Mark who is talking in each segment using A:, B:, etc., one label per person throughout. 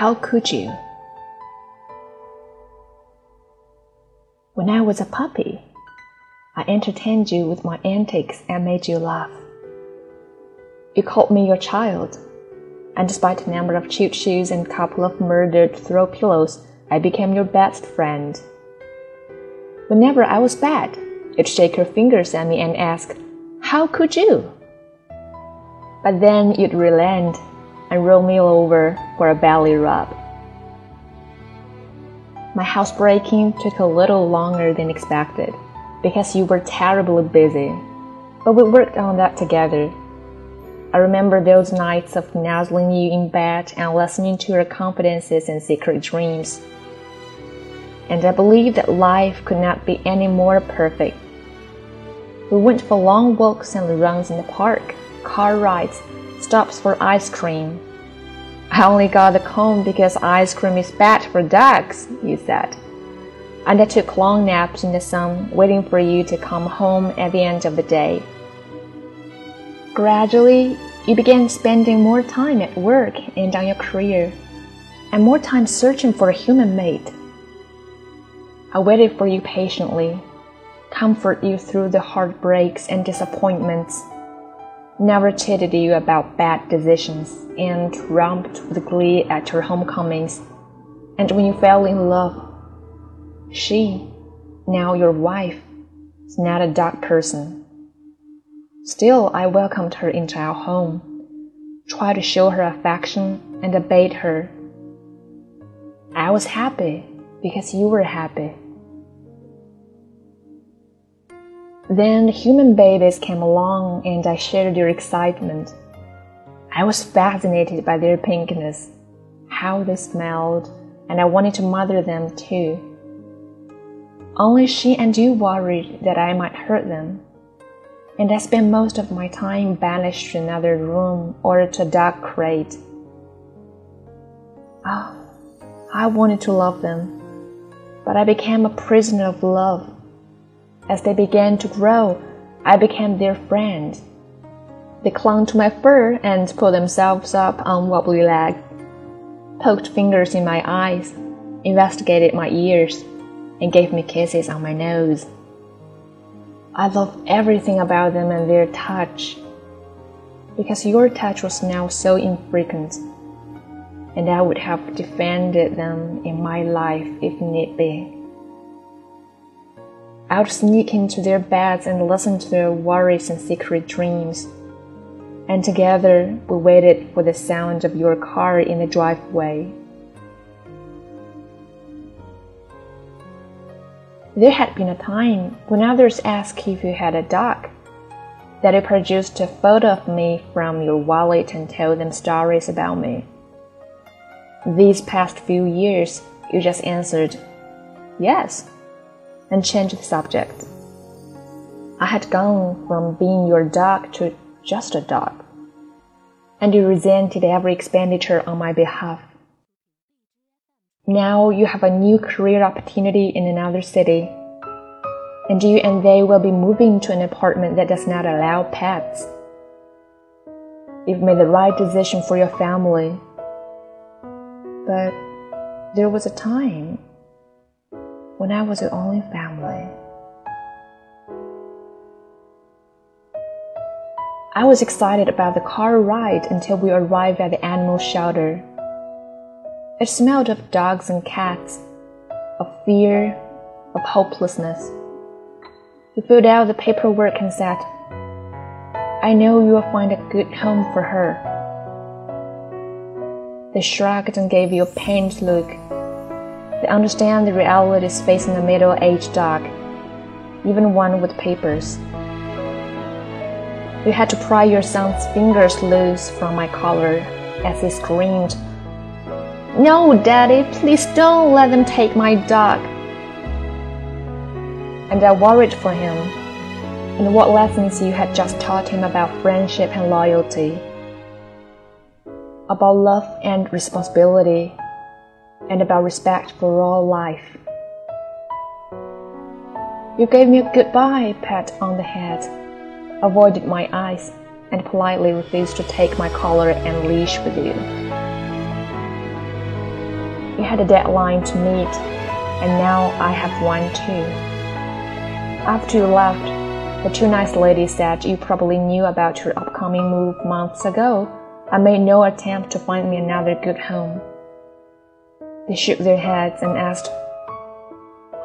A: How could you? When I was a puppy, I entertained you with my antics and made you laugh. You called me your child, and despite a number of chewed shoes and a couple of murdered throw pillows, I became your best friend. Whenever I was bad, you'd shake your fingers at me and ask, How could you? But then you'd relent and roll me over for a belly rub. My housebreaking took a little longer than expected because you were terribly busy, but we worked on that together. I remember those nights of nuzzling you in bed and listening to your confidences and secret dreams. And I believe that life could not be any more perfect. We went for long walks and runs in the park, car rides, stops for ice cream. I only got the cone because ice cream is bad for dogs, you said. And I took long naps in the sun, waiting for you to come home at the end of the day. Gradually, you began spending more time at work and on your career, and more time searching for a human mate. I waited for you patiently, comfort you through the heartbreaks and disappointments never cheated you about bad decisions, and romped with glee at your homecomings. And when you fell in love, she, now your wife, is not a dark person. Still, I welcomed her into our home, tried to show her affection, and obeyed her. I was happy because you were happy. Then human babies came along and I shared their excitement. I was fascinated by their pinkness, how they smelled, and I wanted to mother them too. Only she and you worried that I might hurt them, and I spent most of my time banished to another room or to a dark crate. Oh, I wanted to love them, but I became a prisoner of love. As they began to grow, I became their friend. They clung to my fur and pulled themselves up on wobbly legs, poked fingers in my eyes, investigated my ears, and gave me kisses on my nose. I loved everything about them and their touch, because your touch was now so infrequent, and I would have defended them in my life if need be. I would sneak into their beds and listen to their worries and secret dreams. And together we waited for the sound of your car in the driveway. There had been a time when others asked if you had a dog, that you produced a photo of me from your wallet and told them stories about me. These past few years, you just answered, Yes and change the subject. I had gone from being your dog to just a dog, and you resented every expenditure on my behalf. Now you have a new career opportunity in another city, and you and they will be moving to an apartment that does not allow pets. You've made the right decision for your family, but there was a time when I was the only family. I was excited about the car ride until we arrived at the animal shelter. It smelled of dogs and cats, of fear, of hopelessness. He filled out the paperwork and said, I know you will find a good home for her. They shrugged and gave you a pained look they understand the realities facing a middle aged dog, even one with papers. You had to pry your son's fingers loose from my collar as he screamed, No, Daddy, please don't let them take my dog. And I worried for him and what lessons you had just taught him about friendship and loyalty, about love and responsibility and about respect for all life. You gave me a goodbye pat on the head, avoided my eyes, and politely refused to take my collar and leash with you. You had a deadline to meet, and now I have one too. After you left, the two nice ladies said you probably knew about your upcoming move months ago. I made no attempt to find me another good home. They shook their heads and asked,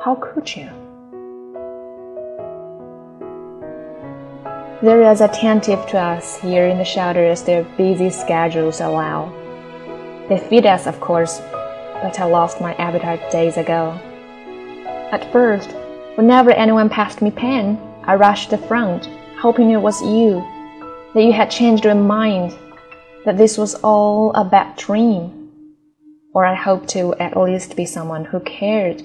A: How could you? They're as attentive to us here in the shelter as their busy schedules allow. They feed us, of course, but I lost my appetite days ago. At first, whenever anyone passed me pen, I rushed to the front, hoping it was you, that you had changed your mind, that this was all a bad dream. Or I hoped to at least be someone who cared.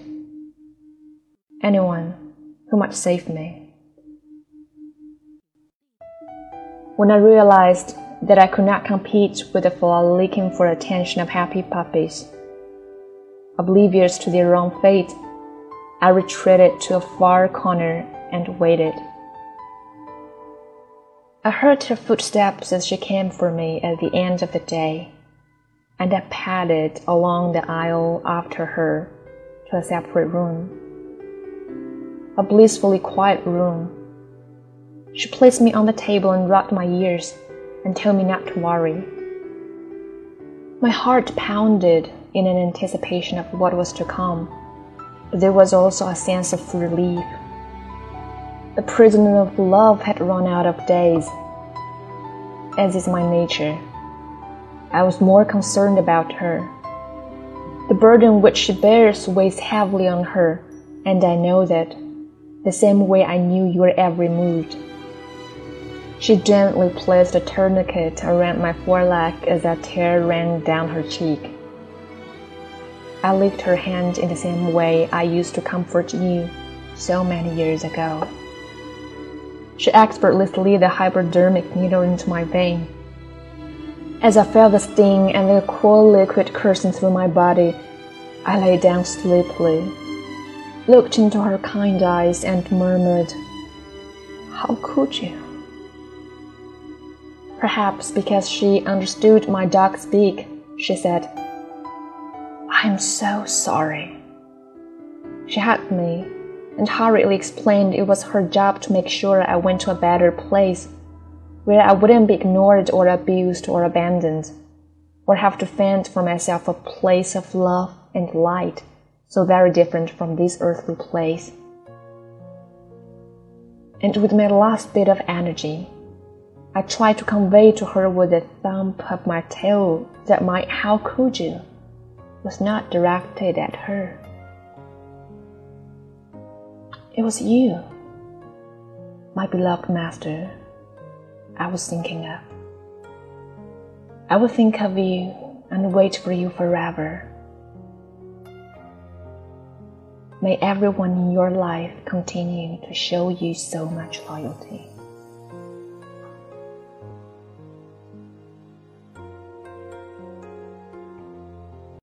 A: Anyone who might save me. When I realized that I could not compete with the flock looking for attention of happy puppies, oblivious to their own fate, I retreated to a far corner and waited. I heard her footsteps as she came for me at the end of the day, and I padded along the aisle after her to a separate room. A blissfully quiet room she placed me on the table and rubbed my ears and told me not to worry. My heart pounded in an anticipation of what was to come, but there was also a sense of relief. The prisoner of love had run out of days, as is my nature. I was more concerned about her. The burden which she bears weighs heavily on her, and I know that, the same way I knew your every move. She gently placed a tourniquet around my foreleg as a tear ran down her cheek. I licked her hand in the same way I used to comfort you so many years ago. She expertly slid the hypodermic needle into my vein. As I felt the sting and the cool liquid coursing through my body, I lay down sleepily, looked into her kind eyes, and murmured, How could you? Perhaps because she understood my dog speak, she said, I'm so sorry. She hugged me and hurriedly explained it was her job to make sure I went to a better place where I wouldn't be ignored or abused or abandoned, or have to fend for myself a place of love and light so very different from this earthly place. And with my last bit of energy, I tried to convey to her with a thump of my tail that my how could you was not directed at her. It was you, my beloved master, I was thinking of. I will think of you and wait for you forever. May everyone in your life continue to show you so much loyalty.